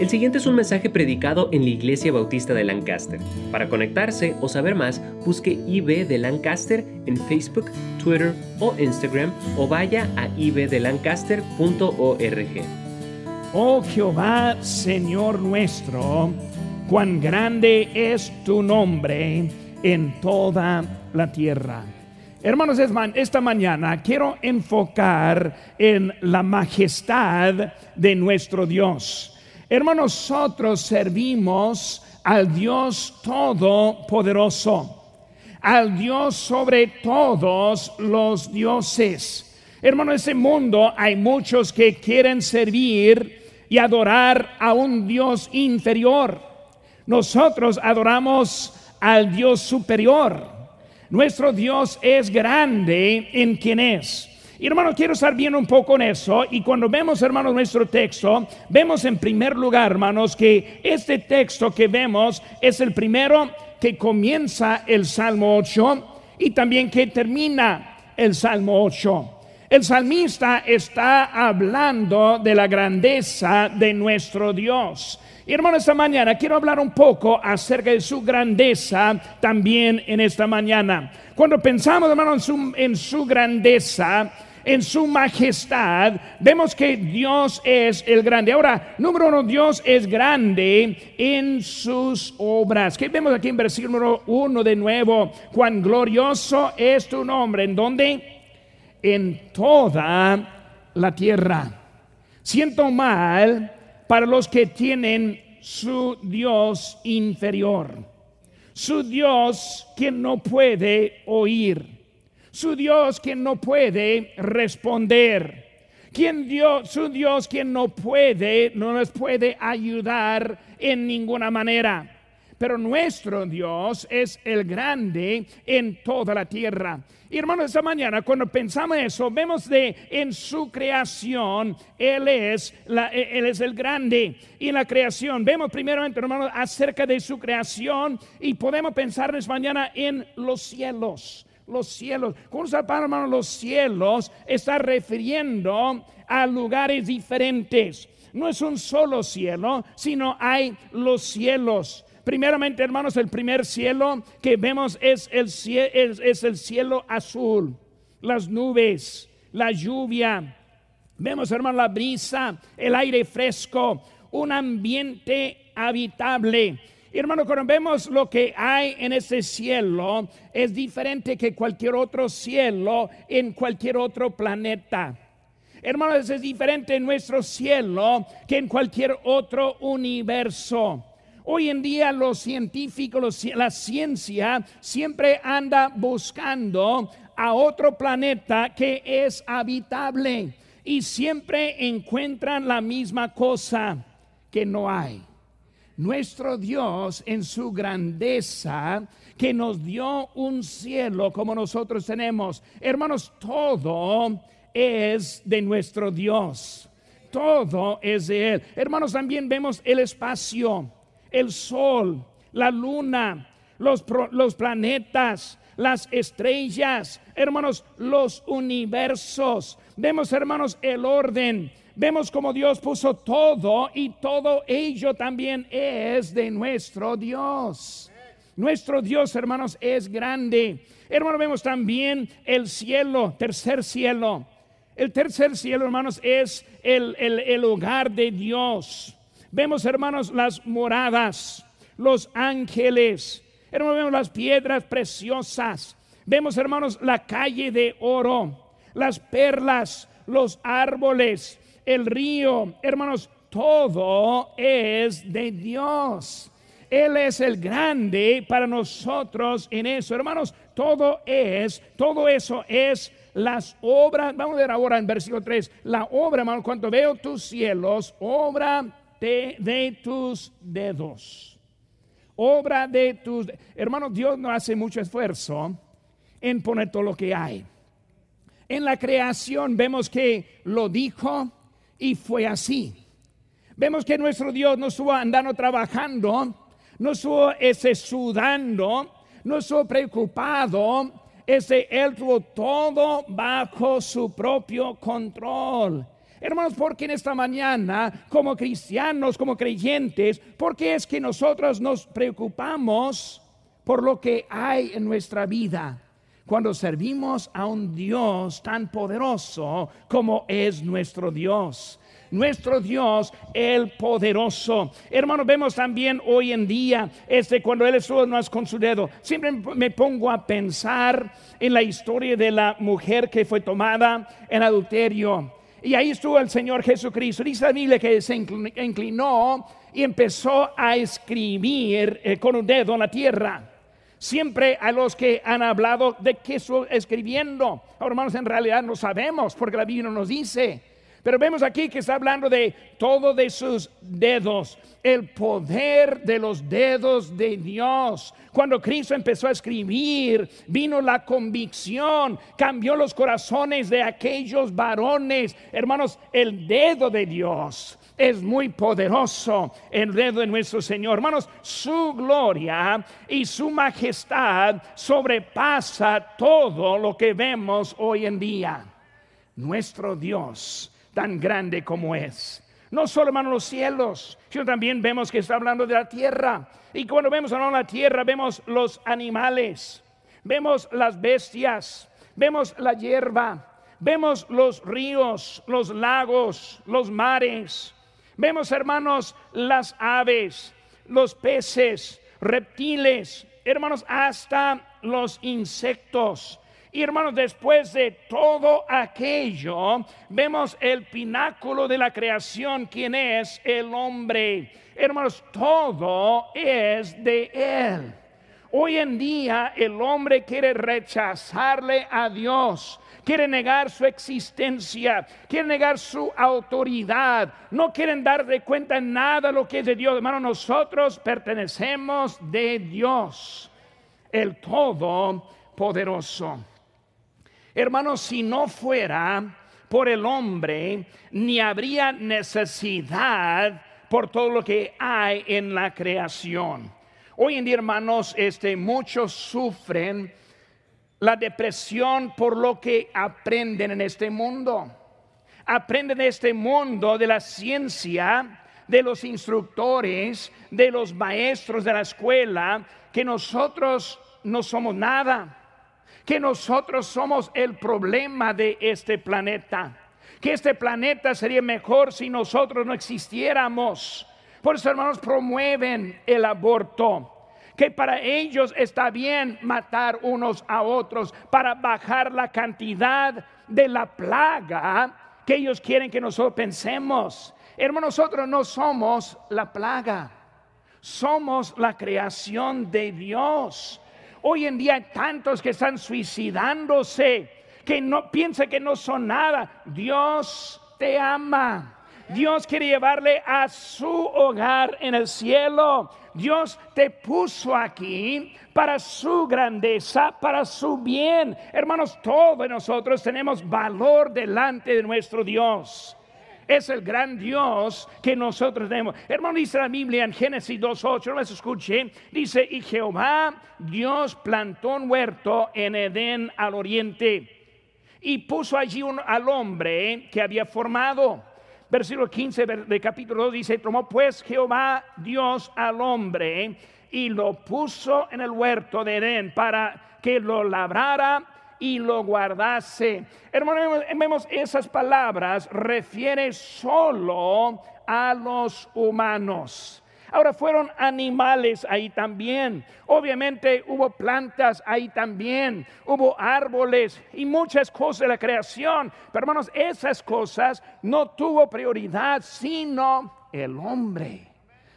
El siguiente es un mensaje predicado en la Iglesia Bautista de Lancaster. Para conectarse o saber más, busque IB de Lancaster en Facebook, Twitter o Instagram o vaya a ibdelancaster.org. Oh Jehová, Señor nuestro, cuán grande es tu nombre en toda la tierra. Hermanos, esta mañana quiero enfocar en la majestad de nuestro Dios. Hermanos, nosotros servimos al Dios Todopoderoso, al Dios sobre todos los dioses. Hermano, en este mundo hay muchos que quieren servir y adorar a un Dios inferior. Nosotros adoramos al Dios superior. Nuestro Dios es grande en quien es. Y hermanos, quiero estar bien un poco en eso. Y cuando vemos, hermanos, nuestro texto, vemos en primer lugar, hermanos, que este texto que vemos es el primero que comienza el Salmo 8 y también que termina el Salmo 8. El salmista está hablando de la grandeza de nuestro Dios. Y hermano, esta mañana quiero hablar un poco acerca de su grandeza también en esta mañana. Cuando pensamos, hermano, en su grandeza, en su majestad, vemos que Dios es el grande. Ahora, número uno, Dios es grande en sus obras. ¿Qué vemos aquí en versículo uno de nuevo? Cuán glorioso es tu nombre. ¿En dónde? En toda la tierra. Siento mal para los que tienen su Dios inferior. Su Dios que no puede oír su Dios quien no puede responder. Quien Dios, su Dios quien no puede, no nos puede ayudar en ninguna manera. Pero nuestro Dios es el grande en toda la tierra. Y hermanos, esta mañana cuando pensamos eso, vemos de en su creación, Él es, es el grande. Y en la creación, vemos primeramente, hermanos, acerca de su creación y podemos pensar esta mañana en los cielos los cielos. Cuando se hermano, los cielos está refiriendo a lugares diferentes. No es un solo cielo, sino hay los cielos. Primeramente, hermanos, el primer cielo que vemos es el, es, es el cielo azul, las nubes, la lluvia. Vemos, hermanos, la brisa, el aire fresco, un ambiente habitable hermano, cuando vemos lo que hay en ese cielo, es diferente que cualquier otro cielo en cualquier otro planeta. Hermanos, es diferente en nuestro cielo que en cualquier otro universo. Hoy en día los científicos, la ciencia siempre anda buscando a otro planeta que es habitable y siempre encuentran la misma cosa que no hay nuestro Dios en su grandeza que nos dio un cielo como nosotros tenemos. Hermanos, todo es de nuestro Dios. Todo es de Él. Hermanos, también vemos el espacio, el sol, la luna, los, los planetas, las estrellas, hermanos, los universos. Vemos, hermanos, el orden vemos como Dios puso todo y todo ello también es de nuestro Dios. Nuestro Dios, hermanos, es grande. Hermanos, vemos también el cielo, tercer cielo. El tercer cielo, hermanos, es el, el hogar de Dios. Vemos, hermanos, las moradas, los ángeles. Hermanos, vemos las piedras preciosas. Vemos, hermanos, la calle de oro, las perlas, los árboles, el río, hermanos, todo es de Dios. Él es el grande para nosotros en eso. Hermanos, todo es, todo eso es las obras. Vamos a ver ahora en versículo 3. La obra, hermano, cuando veo tus cielos, obra de, de tus dedos. Obra de tus... Hermanos, Dios no hace mucho esfuerzo en poner todo lo que hay. En la creación vemos que lo dijo, y fue así. Vemos que nuestro Dios no estuvo andando trabajando, no estuvo ese sudando, no estuvo preocupado, ese él tuvo todo bajo su propio control. Hermanos, porque en esta mañana, como cristianos, como creyentes, porque es que nosotros nos preocupamos por lo que hay en nuestra vida? Cuando servimos a un Dios tan poderoso como es nuestro Dios nuestro Dios, el poderoso. Hermanos, vemos también hoy en día, este, cuando Él estuvo más con su dedo, siempre me pongo a pensar en la historia de la mujer que fue tomada en adulterio. Y ahí estuvo el Señor Jesucristo. Dice la Biblia que se inclinó y empezó a escribir eh, con un dedo en la tierra. Siempre a los que han hablado de qué estoy escribiendo. Hermanos, en realidad no sabemos porque la Biblia nos dice. Pero vemos aquí que está hablando de todo de sus dedos, el poder de los dedos de Dios. Cuando Cristo empezó a escribir, vino la convicción, cambió los corazones de aquellos varones. Hermanos, el dedo de Dios es muy poderoso, el dedo de nuestro Señor. Hermanos, su gloria y su majestad sobrepasa todo lo que vemos hoy en día. Nuestro Dios tan grande como es. No solo, hermano, los cielos, sino también vemos que está hablando de la tierra. Y cuando vemos a la tierra, vemos los animales, vemos las bestias, vemos la hierba, vemos los ríos, los lagos, los mares. Vemos, hermanos, las aves, los peces, reptiles, hermanos, hasta los insectos. Y hermanos, después de todo aquello, vemos el pináculo de la creación, quien es el hombre. Hermanos, todo es de Él. Hoy en día el hombre quiere rechazarle a Dios, quiere negar su existencia, quiere negar su autoridad, no quieren dar de cuenta nada lo que es de Dios. Hermanos, nosotros pertenecemos de Dios, el Todopoderoso. Hermanos, si no fuera por el hombre, ni habría necesidad por todo lo que hay en la creación. Hoy en día, hermanos, este, muchos sufren la depresión por lo que aprenden en este mundo. Aprenden de este mundo, de la ciencia, de los instructores, de los maestros de la escuela, que nosotros no somos nada que nosotros somos el problema de este planeta, que este planeta sería mejor si nosotros no existiéramos. Por eso, hermanos, promueven el aborto que para ellos está bien matar unos a otros para bajar la cantidad de la plaga que ellos quieren que nosotros pensemos. Hermanos, nosotros no somos la plaga, somos la creación de Dios. Hoy en día hay tantos que están suicidándose, que no piensa que no son nada. Dios te ama. Dios quiere llevarle a su hogar en el cielo. Dios te puso aquí para su grandeza, para su bien. Hermanos, todos nosotros tenemos valor delante de nuestro Dios es el gran Dios que nosotros tenemos. Hermano, dice la Biblia en Génesis 2.8, no les escuche, dice, y Jehová Dios plantó un huerto en Edén al oriente y puso allí al hombre que había formado. Versículo 15 de capítulo 2 dice, tomó pues Jehová Dios al hombre y lo puso en el huerto de Edén para que lo labrara y lo guardase. Hermanos, vemos esas palabras refiere solo a los humanos. Ahora fueron animales ahí también. Obviamente hubo plantas ahí también. Hubo árboles y muchas cosas de la creación. Pero hermanos, esas cosas no tuvo prioridad sino el hombre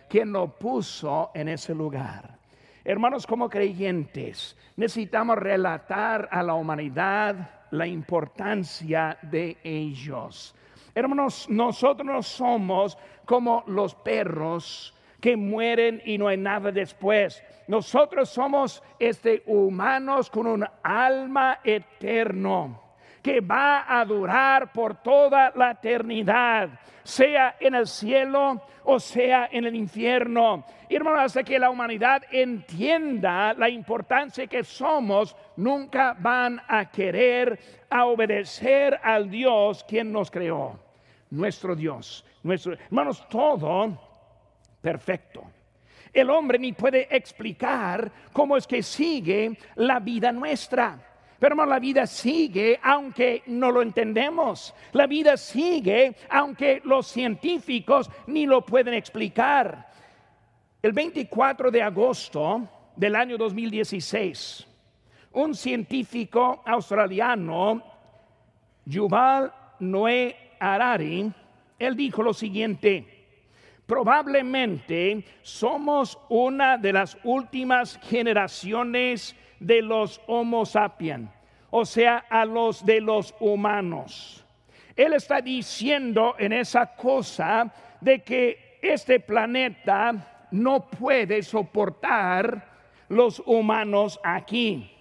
quien lo puso en ese lugar. Hermanos, como creyentes, necesitamos relatar a la humanidad la importancia de ellos. Hermanos, nosotros no somos como los perros que mueren y no hay nada después. Nosotros somos este humanos con un alma eterno que va a durar por toda la eternidad, sea en el cielo o sea en el infierno. Y hermanos, hasta que la humanidad entienda la importancia que somos, nunca van a querer a obedecer al Dios quien nos creó. nuestro Dios, nuestro, hermanos, todo perfecto. El hombre ni puede explicar cómo es que sigue la vida nuestra. Pero hermano, la vida sigue aunque no lo entendemos. La vida sigue aunque los científicos ni lo pueden explicar. El 24 de agosto del año 2016, un científico australiano, Yuval Noé Harari, él dijo lo siguiente, probablemente somos una de las últimas generaciones de los Homo sapiens, o sea, a los de los humanos. Él está diciendo en esa cosa de que este planeta no puede soportar los humanos aquí.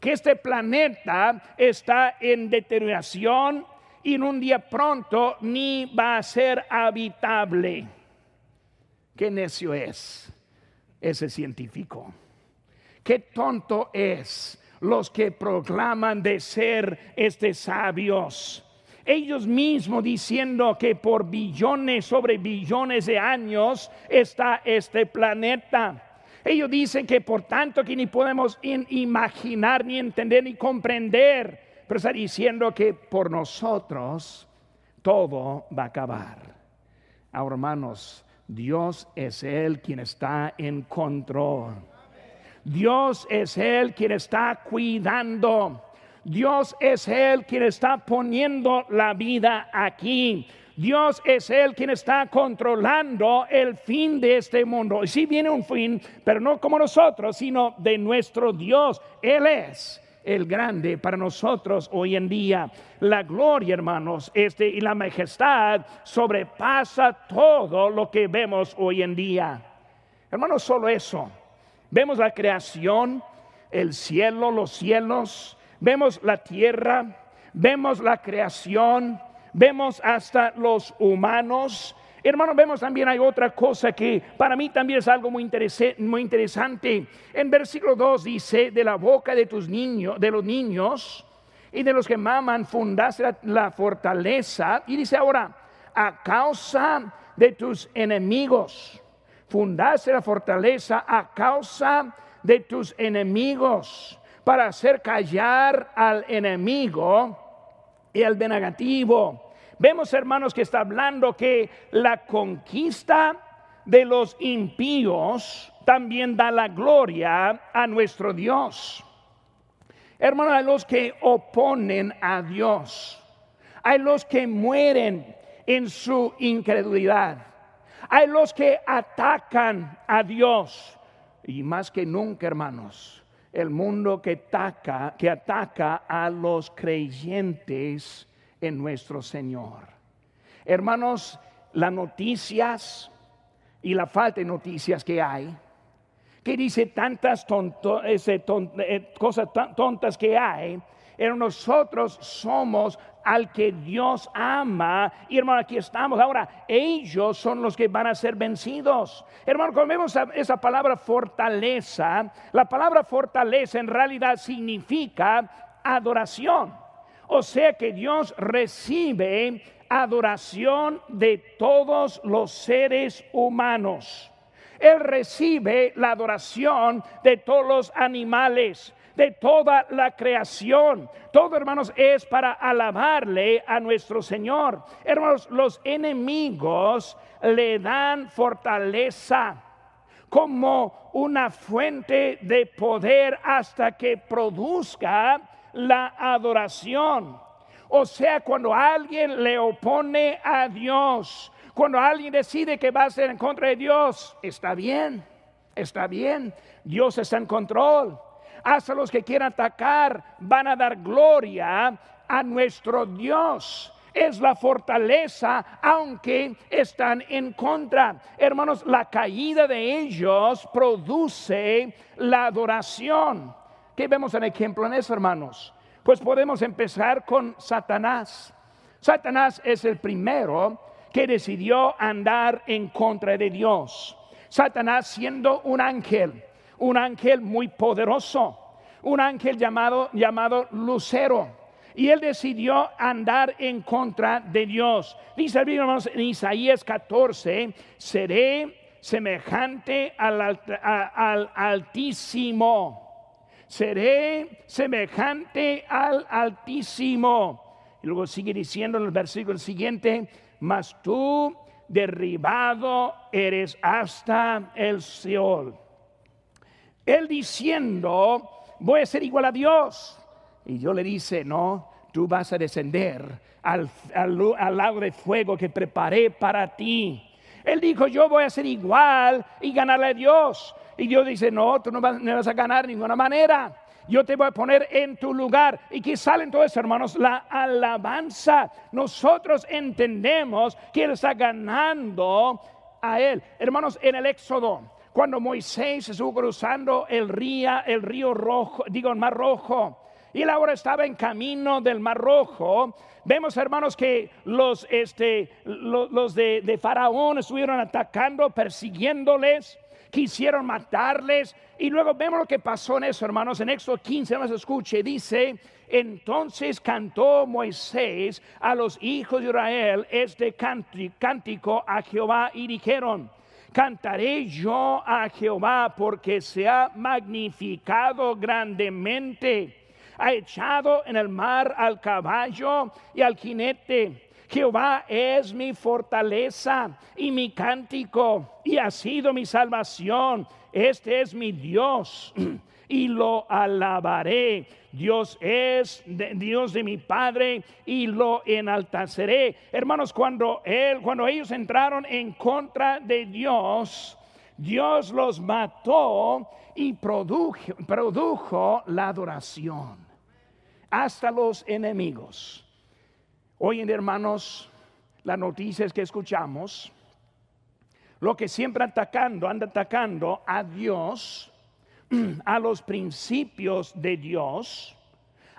Que este planeta está en deterioración y en un día pronto ni va a ser habitable. Qué necio es ese científico. Qué tonto es los que proclaman de ser este sabios. Ellos mismos diciendo que por billones sobre billones de años está este planeta. Ellos dicen que por tanto que ni podemos imaginar, ni entender, ni comprender, pero está diciendo que por nosotros todo va a acabar. Ahora, hermanos, Dios es el quien está en control. Dios es el quien está cuidando. Dios es el quien está poniendo la vida aquí. Dios es el quien está controlando el fin de este mundo. Y si viene un fin, pero no como nosotros, sino de nuestro Dios. Él es el grande para nosotros hoy en día. La gloria, hermanos, este y la majestad sobrepasa todo lo que vemos hoy en día. Hermanos, solo eso. Vemos la creación, el cielo, los cielos, vemos la tierra, vemos la creación, vemos hasta los humanos, Hermano, vemos también hay otra cosa que para mí también es algo muy, interesante. En versículo 2 dice, de la boca de tus niños, de los niños y de los que maman, fundaste la, fortaleza. Y dice ahora, a causa de tus enemigos, fundaste la fortaleza a causa de tus enemigos, para hacer callar al enemigo y al negativo Vemos, hermanos, que está hablando que la conquista de los impíos también da la gloria a nuestro Dios. Hermanos, hay los que oponen a Dios. Hay los que mueren en su incredulidad. Hay los que atacan a Dios. Y más que nunca, hermanos, el mundo que ataca, que ataca a los creyentes nuestro Señor. Hermanos, las noticias y la falta de noticias que hay, que dice tantas eh, cosas tontas que hay, pero nosotros somos al que Dios ama. Y hermano, aquí estamos. Ahora, ellos son los que van a ser vencidos. Hermano, cuando vemos esa palabra fortaleza, la palabra fortaleza en realidad significa adoración. O sea que Dios recibe adoración de todos los seres humanos. Él recibe la adoración de todos los animales, de toda la creación. Todo, hermanos, es para alabarle a nuestro Señor. Hermanos, los enemigos le dan fortaleza como una fuente de poder hasta que produzca la adoración. O sea, cuando alguien le opone a Dios, cuando alguien decide que va a ser en contra de Dios, está bien, está bien, Dios está en control. Hasta los que quieran atacar van a dar gloria a nuestro Dios es la fortaleza, aunque están en contra. Hermanos, la caída de ellos produce la adoración. ¿Qué vemos en ejemplo en eso, hermanos? Pues podemos empezar con Satanás. Satanás es el primero que decidió andar en contra de Dios. Satanás siendo un ángel, un ángel muy poderoso, un ángel llamado, llamado Lucero. y él decidió andar en contra de Dios. Dice el hermanos, en Isaías 14, seré semejante al, al Altísimo. Seré semejante al Altísimo. Y luego sigue diciendo en el versículo siguiente, mas tú derribado eres hasta el Seol. Él diciendo, voy a ser igual a Dios. Y yo le dice, no, tú vas a descender al, al, lago de fuego que preparé para ti. Él dijo, yo voy a ser igual y ganarle a Dios. Y Dios dice, no, tú no vas, no vas a ganar de ninguna manera. Yo te voy a poner en tu lugar. Y que salen todos, hermanos, la alabanza. Nosotros entendemos que Él está ganando a Él. Hermanos, en el Éxodo, cuando Moisés estuvo cruzando el río, el río rojo, digo, el mar rojo, y él ahora estaba en camino del Mar Rojo. Vemos, hermanos, que los, este, los, de, de, Faraón estuvieron atacando, persiguiéndoles, quisieron matarles. Y luego vemos lo que pasó en eso, hermanos. En Éxodo 15, más escuche, dice, entonces cantó Moisés a los hijos de Israel este cántico a Jehová y dijeron, cantaré yo a Jehová porque se ha magnificado grandemente ha echado en el mar al caballo y al jinete. Jehová es mi fortaleza y mi cántico y ha sido mi salvación. Este es mi Dios y lo alabaré. Dios es Dios de mi Padre y lo enalteceré. Hermanos, cuando él, cuando ellos entraron en contra de Dios, Dios los mató y produjo, produjo la adoración hasta los enemigos. Hoy en hermanos, las noticias que escuchamos, lo que siempre atacando, anda atacando a Dios, a los principios de Dios,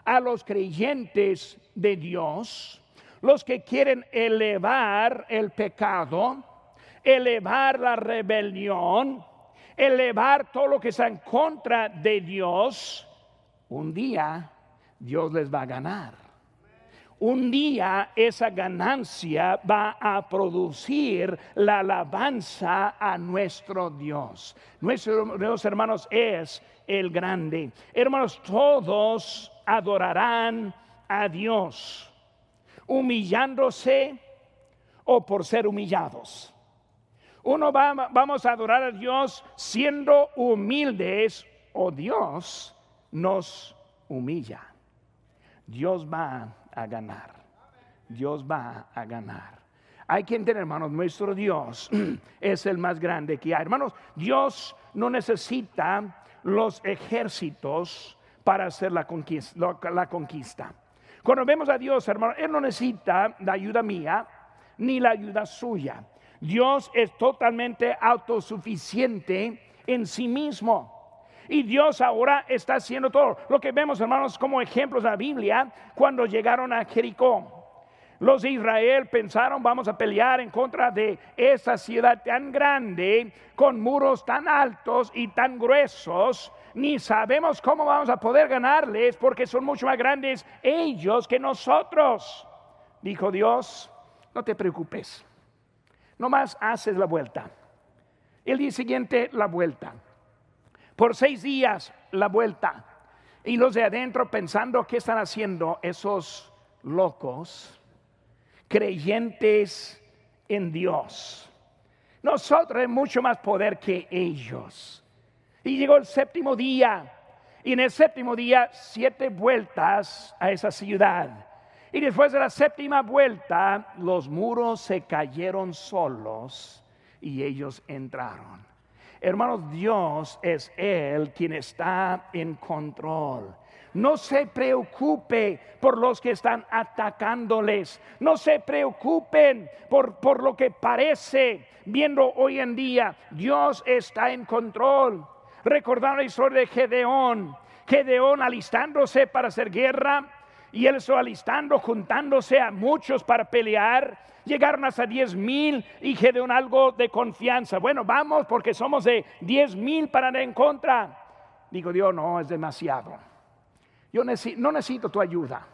a los creyentes de Dios, los que quieren elevar el pecado, elevar la rebelión, elevar todo lo que está en contra de Dios, un día Dios les va a ganar. Un día esa ganancia va a producir la alabanza a nuestro Dios. Nuestros hermanos es el grande. Hermanos, todos adorarán a Dios, humillándose o por ser humillados. Uno va, vamos a adorar a Dios siendo humildes o Dios nos humilla. Dios va a ganar. Dios va a ganar. Hay que entender, hermanos, nuestro Dios es el más grande que hay. Hermanos, Dios no necesita los ejércitos para hacer la conquista. La conquista. Cuando vemos a Dios, hermano, Él no necesita la ayuda mía ni la ayuda suya. Dios es totalmente autosuficiente en sí mismo. Y Dios ahora está haciendo todo. Lo que vemos, hermanos, como ejemplos de la Biblia, cuando llegaron a Jericó. Los de Israel pensaron, vamos a pelear en contra de esa ciudad tan grande, con muros tan altos y tan gruesos. Ni sabemos cómo vamos a poder ganarles porque son mucho más grandes ellos que nosotros. Dijo Dios, no te preocupes. Nomás haces la vuelta. El día siguiente, la vuelta por seis días la vuelta. Y los de adentro pensando qué están haciendo esos locos, creyentes en Dios. Nosotros tenemos mucho más poder que ellos. Y llegó el séptimo día. Y en el séptimo día, siete vueltas a esa ciudad. Y después de la séptima vuelta, los muros se cayeron solos y ellos entraron. Hermanos, Dios es Él quien está en control. No se preocupe por los que están atacándoles. No se preocupen por, por lo que parece viendo hoy en día. Dios está en control. Recordar la historia de Gedeón. Gedeón alistándose para hacer guerra y él estaba alistando, juntándose a muchos para pelear. Llegaron hasta diez mil y Gedeón algo de confianza. Bueno, vamos porque somos de diez mil para en contra. Digo, Dios, no, es demasiado. Yo no necesito tu ayuda.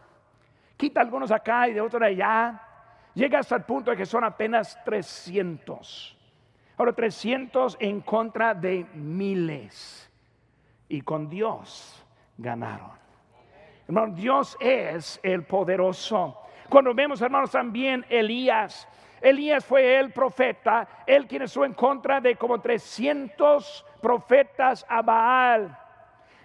Quita algunos acá y de otros allá. Llega hasta el punto de que son apenas 300. Ahora 300 en contra de miles. Y con Dios ganaron. Hermano, Dios es el poderoso. Cuando vemos, hermanos, también Elías. Elías fue el profeta, el quien estuvo en contra de como 300 profetas a Baal.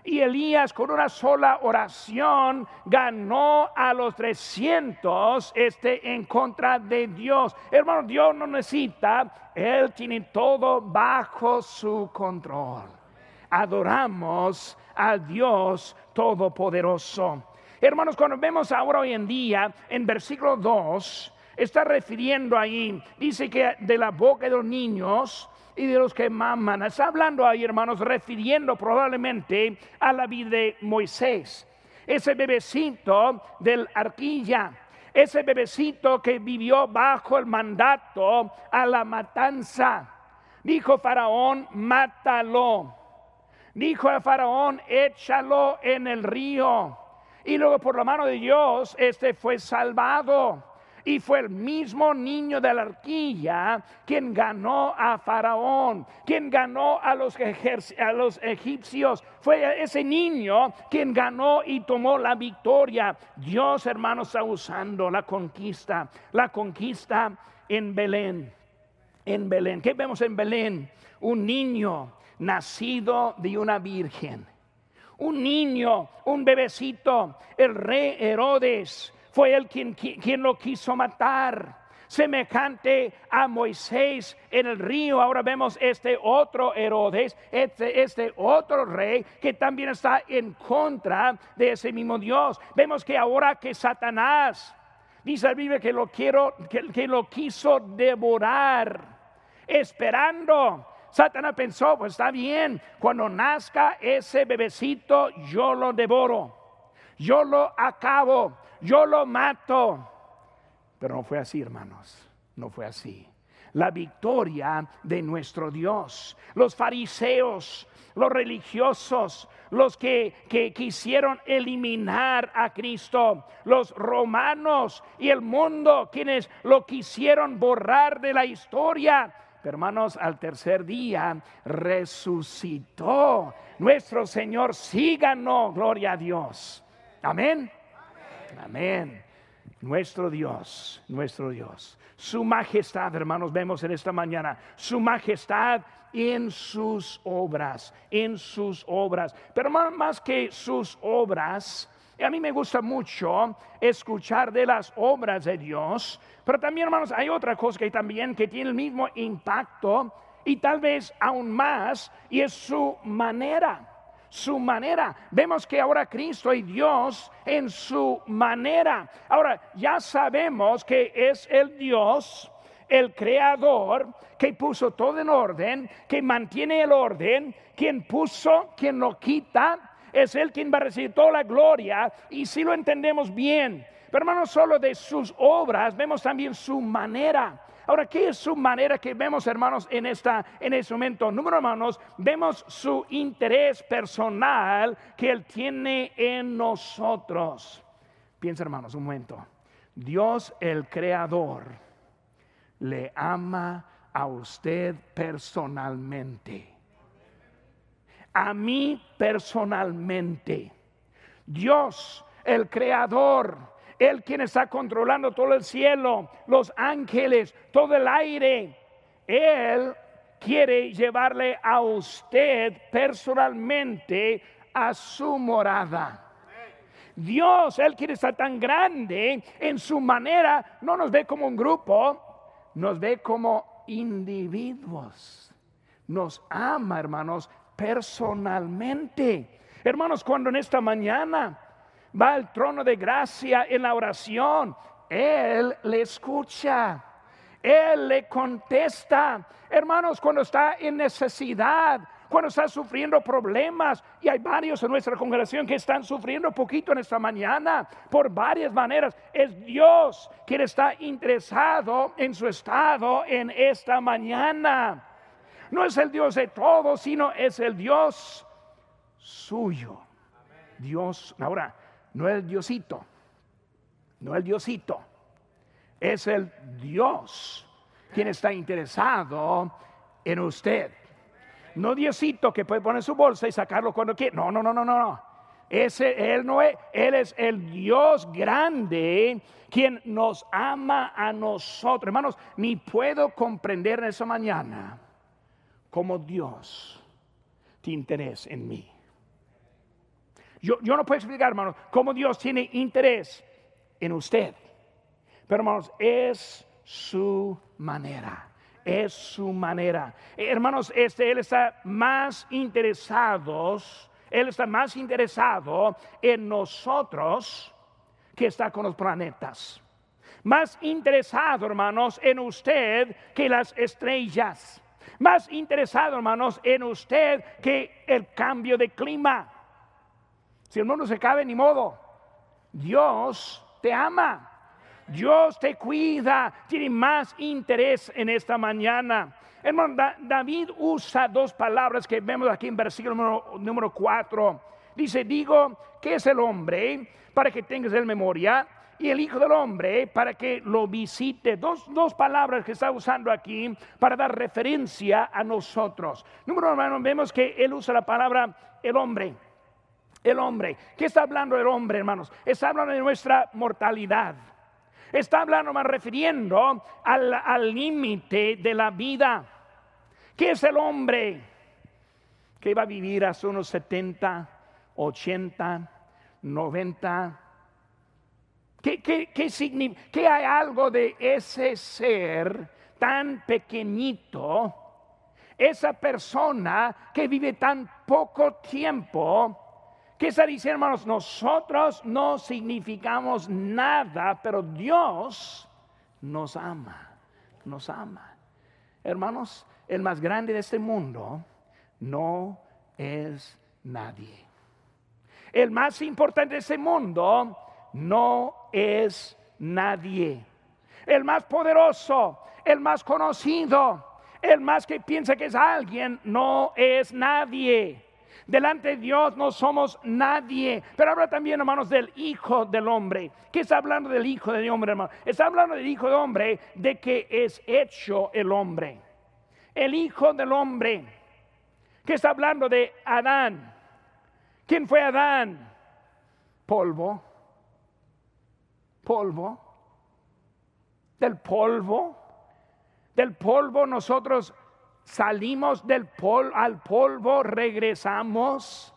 Y Elías con una sola oración ganó a los 300 este, en contra de Dios. Hermano, Dios no necesita, Él tiene todo bajo su control. Adoramos a Dios Todopoderoso. Hermanos, cuando vemos ahora hoy en día en versículo 2, está refiriendo ahí, dice que de la boca de los niños y de los que maman. Está hablando ahí, hermanos, refiriendo probablemente a la vida de Moisés. Ese bebecito del arquilla, ese bebecito que vivió bajo el mandato a la matanza. Dijo Faraón, mátalo. Dijo a Faraón, échalo en el río. Y luego por la mano de Dios, este fue salvado. Y fue el mismo niño de la arquilla quien ganó a Faraón, quien ganó a los, a los egipcios. Fue ese niño quien ganó y tomó la victoria. Dios, hermanos, está usando la conquista, la conquista en Belén. En Belén. ¿Qué vemos en Belén? Un niño nacido de una virgen. Un niño, un bebecito, el rey Herodes fue él quien, quien lo quiso matar semejante a Moisés en el río. Ahora vemos este otro Herodes, este, este, otro rey que también está en contra de ese mismo Dios. Vemos que ahora que Satanás dice la Biblia que lo quiero, que, que lo quiso devorar, esperando. Satanás pensó, pues está bien, cuando nazca ese bebecito, yo lo devoro, yo lo acabo yo lo mato. Pero no fue así, hermanos, no fue así. La victoria de nuestro Dios. Los fariseos, los religiosos, los que, que, quisieron eliminar a Cristo, los romanos y el mundo, quienes lo quisieron borrar de la historia. Hermanos, al tercer día resucitó. Nuestro Señor sí ganó, gloria a Dios. Amén. Amén. Nuestro Dios, nuestro Dios. Su majestad, hermanos, vemos en esta mañana. Su majestad en sus obras, en sus obras. Pero más, que sus obras, a mí me gusta mucho escuchar de las obras de Dios, pero también, hermanos, hay otra cosa que también que tiene el mismo impacto y tal vez aún más, y es su manera su manera. Vemos que ahora Cristo y Dios en su manera. Ahora, ya sabemos que es el Dios, el creador, que puso todo en orden, que mantiene el orden, quien puso, quien lo quita, es Él quien va a recibir toda la gloria. Y si lo entendemos bien, pero hermanos, solo de sus obras, vemos también su manera. Ahora, ¿qué es su manera que vemos, hermanos, en, esta, en este momento? Número, hermanos, vemos su interés personal que Él tiene en nosotros. Piensa, hermanos, un momento. Dios, el Creador, le ama a usted personalmente. A mí personalmente. Dios, el Creador, él quien está controlando todo el cielo, los ángeles, todo el aire. Él quiere llevarle a usted personalmente a su morada. Dios, Él quiere estar tan grande en su manera, no nos ve como un grupo, nos ve como individuos. Nos ama, hermanos, personalmente. Hermanos, cuando en esta mañana va al trono de gracia en la oración, Él le escucha. Él le contesta. Hermanos, cuando está en necesidad, cuando está sufriendo problemas, y hay varios en nuestra congregación que están sufriendo poquito en esta mañana, por varias maneras, es Dios quien está interesado en su estado en esta mañana. No es el Dios de todos, sino es el Dios suyo. Dios, ahora, no el Diosito, no el Diosito, es el Dios quien está interesado en usted. No Diosito que puede poner su bolsa y sacarlo cuando quiere. No, no, no, no, no. Ese, él no es, él es el Dios grande quien nos ama a nosotros. Hermanos, ni puedo comprender en esa mañana cómo Dios tiene interés en mí. Yo, yo no puedo explicar, hermanos, cómo Dios tiene interés en usted. Pero, hermanos, es su manera. Es su manera. Hermanos, este, Él está más interesado, Él está más interesado en nosotros que está con los planetas. Más interesado, hermanos, en usted que las estrellas. Más interesado, hermanos, en usted que el cambio de clima. Si el mundo se cabe, ni modo. Dios te ama. Dios te cuida, tiene más interés en esta mañana. Hermano, David usa dos palabras que vemos aquí en versículo número, 4. Dice, digo, ¿qué es el hombre? Para que tengas en memoria. Y el Hijo del Hombre para que lo visite. Dos, dos palabras que está usando aquí para dar referencia a nosotros. Número uno, vemos que él usa la palabra el hombre. El hombre. ¿Qué está hablando el hombre, hermanos? Está hablando de nuestra mortalidad. Está hablando más refiriendo al límite de la vida. ¿Qué es el hombre? Que va a vivir hasta unos 70, 80, 90. ¿Qué, qué, qué, ¿Qué hay algo de ese ser tan pequeñito? Esa persona que vive tan poco tiempo ¿Qué está diciendo, hermanos? Nosotros no significamos nada, pero Dios nos ama, nos ama. Hermanos, el más grande de este mundo no es nadie. El más importante de este mundo no es nadie. El más poderoso, el más conocido, el más que piensa que es alguien, no es nadie. Delante de Dios no somos nadie. Pero habla también, hermanos, del Hijo del Hombre. ¿Qué está hablando del Hijo del Hombre, hermano? Está hablando del Hijo del Hombre de que es hecho el hombre. El Hijo del Hombre. ¿Qué está hablando de Adán? ¿Quién fue Adán? Polvo. Polvo. Del polvo. Del polvo nosotros salimos del polvo, al polvo, regresamos.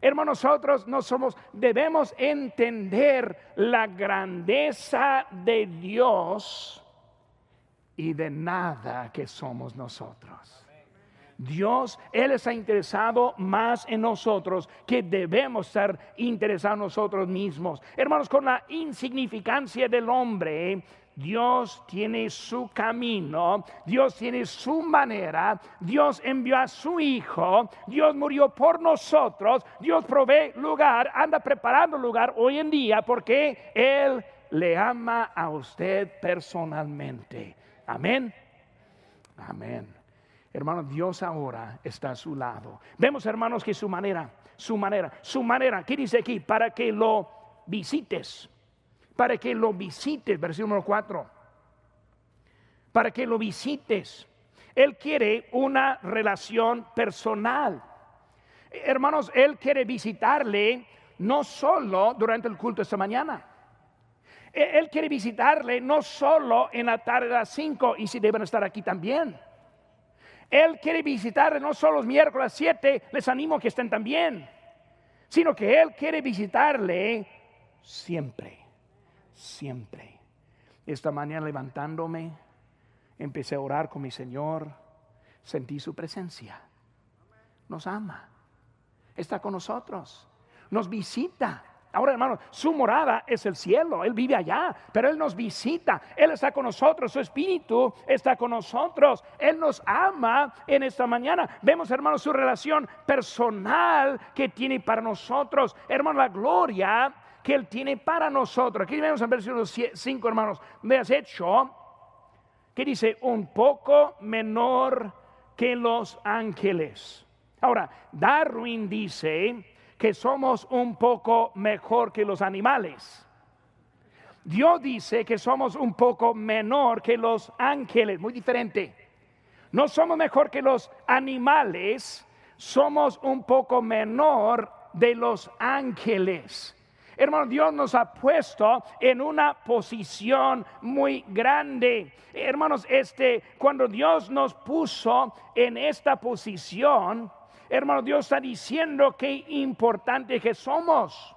Hermanos, nosotros no somos, debemos entender la grandeza de Dios y de nada que somos nosotros. Dios, Él está interesado más en nosotros que debemos ser interesados nosotros mismos. Hermanos, con la insignificancia del hombre, Dios tiene su camino, Dios tiene su manera, Dios envió a su Hijo, Dios murió por nosotros, Dios provee lugar, anda preparando lugar hoy en día porque Él le ama a usted personalmente. Amén. Amén. Hermano, Dios ahora está a su lado. Vemos, hermanos, que su manera, su manera, su manera, ¿qué dice aquí? Para que lo visites para que lo visites, versículo número 4. Para que lo visites. Él quiere una relación personal. Hermanos, Él quiere visitarle no solo durante el culto esta mañana. Él quiere visitarle no solo en la tarde a las 5 y si deben estar aquí también. Él quiere visitarle no solo los miércoles a las 7, les animo que estén también, sino que Él quiere visitarle siempre siempre. Esta mañana levantándome, empecé a orar con mi Señor, sentí su presencia. Nos ama, está con nosotros, nos visita. Ahora, hermano, su morada es el cielo, Él vive allá, pero Él nos visita, Él está con nosotros, su espíritu está con nosotros, Él nos ama en esta mañana. Vemos, hermano, su relación personal que tiene para nosotros. Hermano, la gloria que Él tiene para nosotros. Aquí vemos en versículo 5, hermanos, me has hecho, que dice, un poco menor que los ángeles. Ahora, Darwin dice que somos un poco mejor que los animales. Dios dice que somos un poco menor que los ángeles, muy diferente. No somos mejor que los animales, somos un poco menor de los ángeles. Hermano, Dios nos ha puesto en una posición muy grande. Hermanos, este, cuando Dios nos puso en esta posición, hermano, Dios está diciendo qué importante que somos.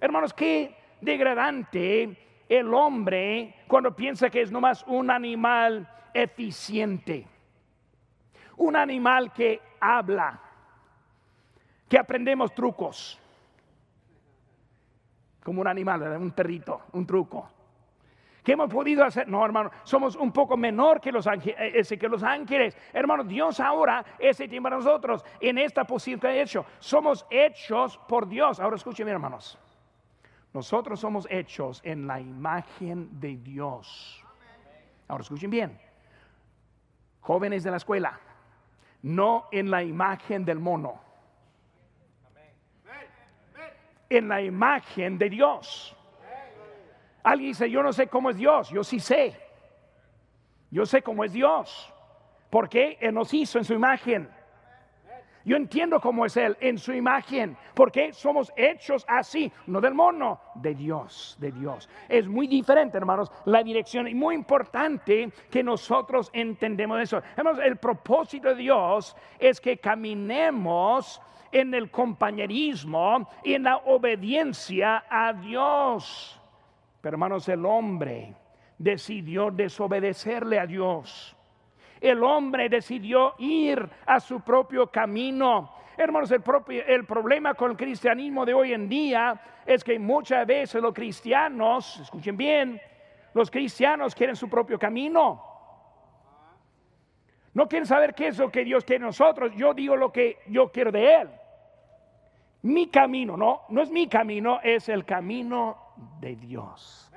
Hermanos, qué degradante el hombre cuando piensa que es nomás un animal eficiente. Un animal que habla, que aprendemos trucos como un animal, un perrito, un truco. ¿Qué hemos podido hacer? No, hermano, somos un poco menor que los, ángeles, eh, que los ángeles. Hermano, Dios ahora, ese tiempo para nosotros, en esta posición que ha hecho, somos hechos por Dios. Ahora escuchen, hermanos. Nosotros somos hechos en la imagen de Dios. Ahora escuchen bien. Jóvenes de la escuela, no en la imagen del mono en la imagen de Dios. Alguien dice, yo no sé cómo es Dios, yo sí sé. Yo sé cómo es Dios, porque Él nos hizo en su imagen. Yo entiendo cómo es Él en su imagen, porque somos hechos así, no del mono, de Dios, de Dios. Es muy diferente, hermanos, la dirección y muy importante que nosotros entendemos eso. Hermanos, el propósito de Dios es que caminemos en el compañerismo y en la obediencia a Dios. Pero hermanos, el hombre decidió desobedecerle a Dios. El hombre decidió ir a su propio camino. Hermanos, el, propio, el problema con el cristianismo de hoy en día es que muchas veces los cristianos, escuchen bien, los cristianos quieren su propio camino. No quieren saber qué es lo que Dios quiere de nosotros. Yo digo lo que yo quiero de Él mi camino, no, no es mi camino, es el camino de Dios.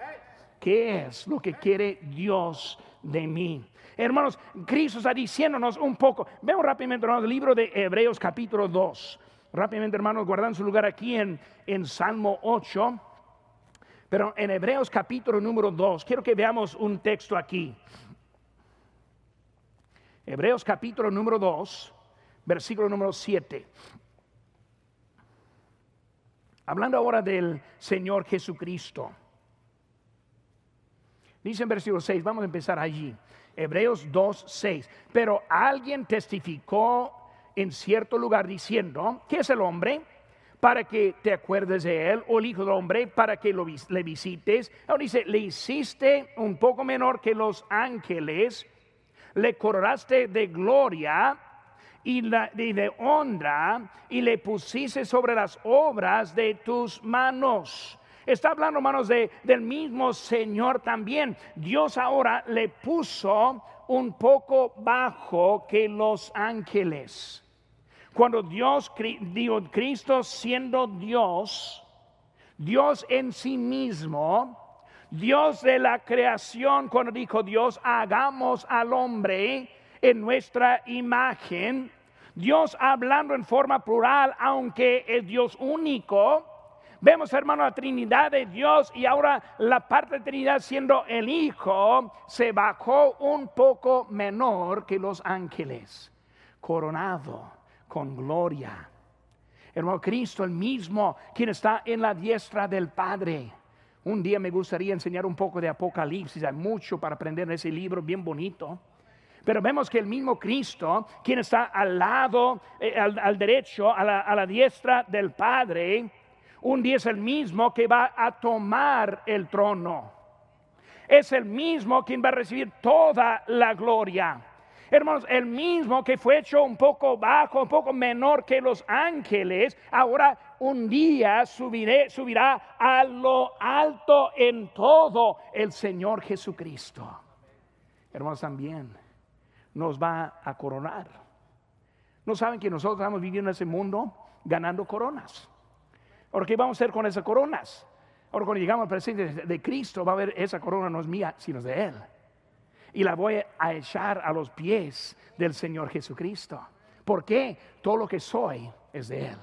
¿Qué es lo que quiere Dios de mí? Hermanos, Cristo está diciéndonos un poco. Vemos rápidamente, hermanos, el libro de Hebreos capítulo 2. Rápidamente, hermanos, guardan su lugar aquí en, en Salmo 8. Pero en Hebreos capítulo número 2, quiero que veamos un texto aquí. Hebreos capítulo número 2, versículo número 7. Hablando ahora del Señor Jesucristo. Dice en versículo 6, vamos a empezar allí. Hebreos 2, 6. Pero alguien testificó en cierto lugar diciendo, ¿qué es el hombre? Para que te acuerdes de él, o el Hijo del Hombre, para que lo, le visites. Ahora dice, le hiciste un poco menor que los ángeles, le coronaste de gloria y, de honra y le pusiste sobre las obras de tus manos. Está hablando, hermanos, de, del mismo Señor también. Dios ahora le puso un poco bajo que los ángeles. Cuando Dios, Cristo siendo Dios, Dios en sí mismo, Dios de la creación, cuando dijo Dios, hagamos al hombre en nuestra imagen, Dios hablando en forma plural, aunque es Dios único. Vemos, hermano, la Trinidad de Dios y ahora la parte de Trinidad siendo el Hijo se bajó un poco menor que los ángeles, coronado con gloria. Hermano Cristo, el mismo, quien está en la diestra del Padre. Un día me gustaría enseñar un poco de Apocalipsis, hay mucho para aprender en ese libro bien bonito. Pero vemos que el mismo Cristo, quien está al lado, eh, al, derecho, a la, a la diestra del Padre, un día es el mismo que va a tomar el trono. Es el mismo quien va a recibir toda la gloria. Hermanos, el mismo que fue hecho un poco bajo, un poco menor que los ángeles, ahora un día subirá a lo alto en todo el Señor Jesucristo. Hermanos, también nos va a coronar. ¿No saben que nosotros estamos viviendo en ese mundo ganando coronas? Ahora, ¿qué vamos a hacer con esas coronas? Ahora, cuando llegamos al presente de Cristo, va a ver, esa corona no es mía, sino de Él. Y la voy a echar a los pies del Señor Jesucristo. ¿Por qué? Todo lo que soy es de Él.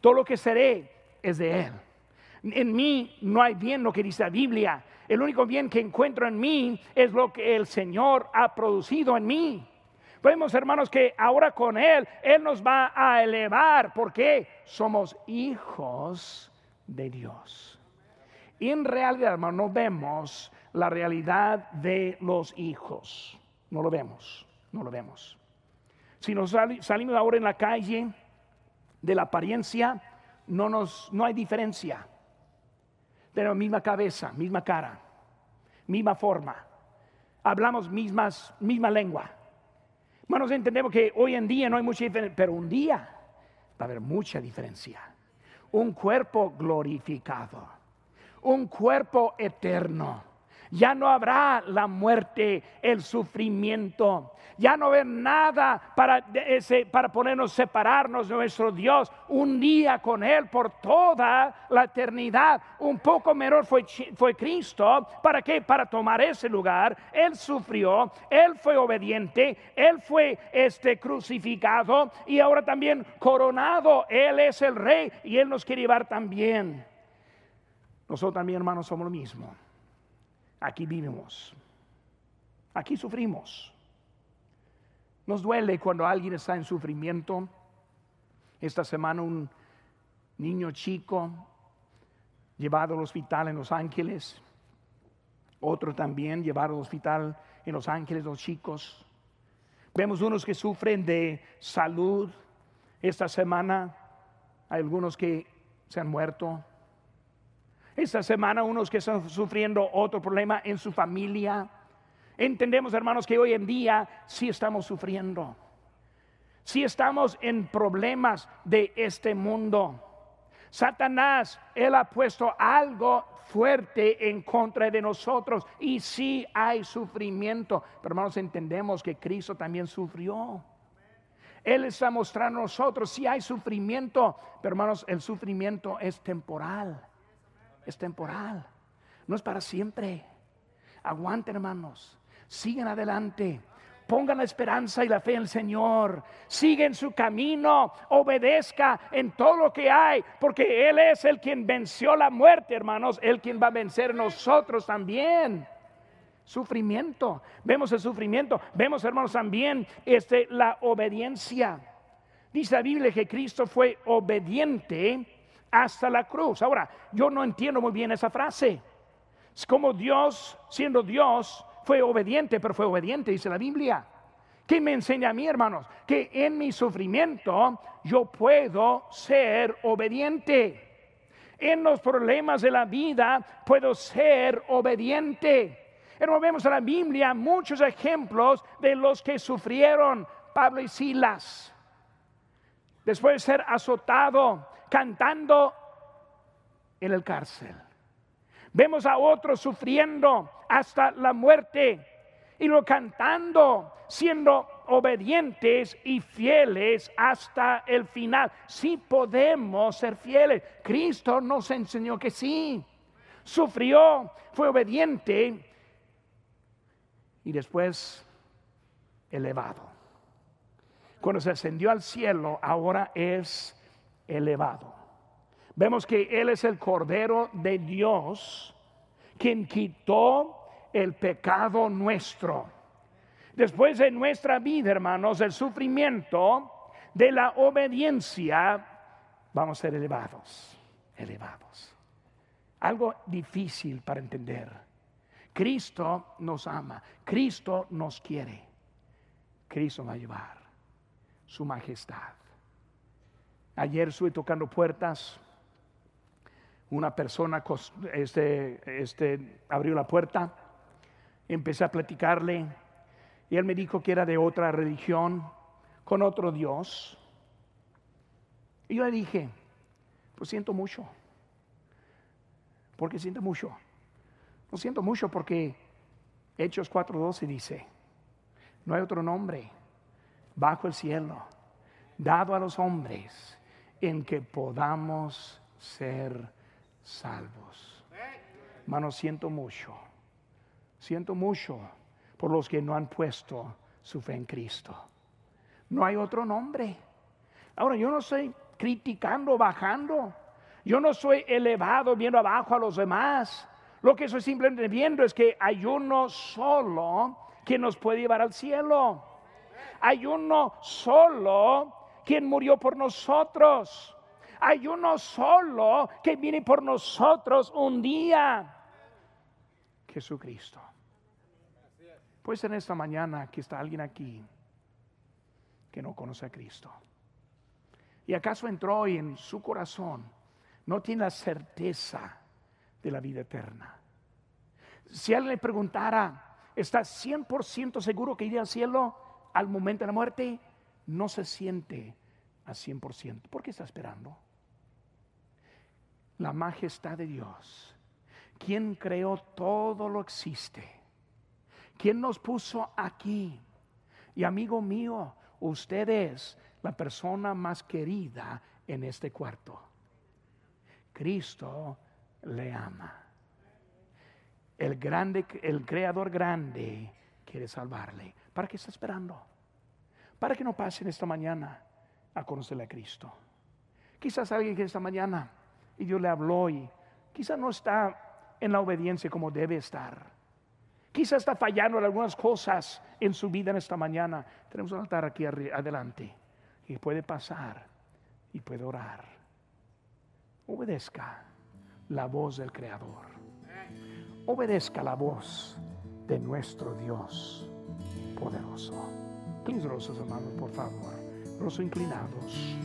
Todo lo que seré es de Él. En mí no hay bien lo que dice la Biblia. El único bien que encuentro en mí es lo que el Señor ha producido en mí. Vemos, hermanos, que ahora con Él, Él nos va a elevar porque somos hijos de Dios. En realidad, hermano, no vemos la realidad de los hijos. No lo vemos, no lo vemos. Si nos salimos ahora en la calle de la apariencia, no, nos, no hay diferencia. Tenemos misma cabeza, misma cara, misma forma. Hablamos mismas, misma lengua. Hermanos, entendemos que hoy en día no hay mucha diferencia, pero un día va a haber mucha diferencia. Un cuerpo glorificado, un cuerpo eterno ya no habrá la muerte, el sufrimiento. Ya no habrá nada para, ese, para ponernos, separarnos de nuestro Dios. Un día con Él por toda la eternidad. Un poco menor fue, fue Cristo. ¿Para qué? Para tomar ese lugar. Él sufrió, Él fue obediente, Él fue este, crucificado y ahora también coronado. Él es el rey y Él nos quiere llevar también. Nosotros también, hermanos, somos lo mismo. Aquí vivimos. Aquí sufrimos. Nos duele cuando alguien está en sufrimiento. Esta semana un niño chico llevado al hospital en Los Ángeles. Otro también llevado al hospital en Los Ángeles, los chicos. Vemos unos que sufren de salud. Esta semana hay algunos que se han muerto. Esta semana unos que están sufriendo otro problema en su familia. Entendemos, hermanos, que hoy en día sí estamos sufriendo. Sí estamos en problemas de este mundo. Satanás, él ha puesto algo fuerte en contra de nosotros y sí hay sufrimiento. Pero hermanos, entendemos que Cristo también sufrió. Él está mostrando a nosotros, si hay sufrimiento, pero hermanos, el sufrimiento es temporal es temporal, no es para siempre. Aguanten, hermanos, siguen adelante. Pongan la esperanza y la fe en el Señor. Siguen su camino. Obedezca en todo lo que hay. Porque Él es el quien venció la muerte, hermanos. Él quien va a vencer nosotros también. Sufrimiento. Vemos el sufrimiento. Vemos, hermanos, también este, la obediencia. Dice la Biblia que Cristo fue obediente hasta la cruz. Ahora, yo no entiendo muy bien esa frase. Es como Dios, siendo Dios, fue obediente, pero fue obediente, dice la Biblia. ¿Qué me enseña a mí, hermanos? Que en mi sufrimiento yo puedo ser obediente. En los problemas de la vida puedo ser obediente. Hermanos, vemos en la Biblia muchos ejemplos de los que sufrieron Pablo y Silas. Después de ser azotado, cantando en el cárcel. Vemos a otros sufriendo hasta la muerte y lo cantando, siendo obedientes y fieles hasta el final. Si podemos ser fieles, Cristo nos enseñó que sí. Sufrió, fue obediente y después elevado. Cuando se ascendió al cielo, ahora es elevado. Vemos que Él es el Cordero de Dios, quien quitó el pecado nuestro. Después de nuestra vida, hermanos, el sufrimiento de la obediencia, vamos a ser elevados, elevados. Algo difícil para entender. Cristo nos ama, Cristo nos quiere, Cristo va a llevar su majestad. Ayer estuve tocando puertas. Una persona este, este, abrió la puerta. Empecé a platicarle. Y él me dijo que era de otra religión, con otro Dios. Y yo le dije, pues siento mucho. Porque siento mucho. No siento mucho porque Hechos 4.12 dice, no hay otro nombre bajo el cielo dado a los hombres en que podamos ser salvos. Hermano, siento mucho, siento mucho por los que no han puesto su fe en Cristo. No hay otro nombre. Ahora, yo no estoy criticando, bajando. Yo no soy elevado viendo abajo a los demás. Lo que estoy simplemente viendo es que hay uno solo que nos puede llevar al cielo. Hay uno solo quien murió por nosotros. Hay uno solo que viene por nosotros un día. Jesucristo. Pues en esta mañana que está alguien aquí que no conoce a Cristo. ¿Y acaso entró y en su corazón no tiene la certeza de la vida eterna? Si alguien le preguntara, ¿está 100% seguro que iría al cielo al momento de la muerte? No se siente a 100%. ¿Por qué está esperando? La majestad de Dios. ¿Quién creó todo lo existe? ¿Quién nos puso aquí? Y amigo mío, usted es la persona más querida en este cuarto. Cristo le ama. El grande, el creador grande quiere salvarle. ¿Para qué está esperando? Para que no pasen esta mañana a conocerle a Cristo. Quizás alguien que esta mañana y Dios le habló y quizás no está en la obediencia como debe estar. Quizás está fallando en algunas cosas en su vida en esta mañana. Tenemos un altar aquí adelante y puede pasar y puede orar. Obedezca la voz del Creador. Obedezca la voz de nuestro Dios poderoso. Please, hermanos, por favor. Inclinados.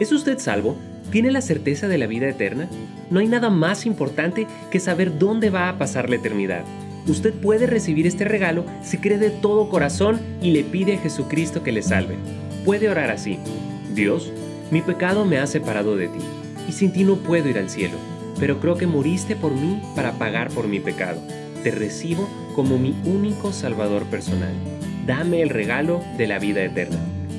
¿Es usted salvo? ¿Tiene la certeza de la vida eterna? No hay nada más importante que saber dónde va a pasar la eternidad. Usted puede recibir este regalo si cree de todo corazón y le pide a Jesucristo que le salve. Puede orar así. Dios, mi pecado me ha separado de ti, y sin ti no puedo ir al cielo, pero creo que moriste por mí para pagar por mi pecado. Te recibo como mi único Salvador personal. Dame el regalo de la vida eterna.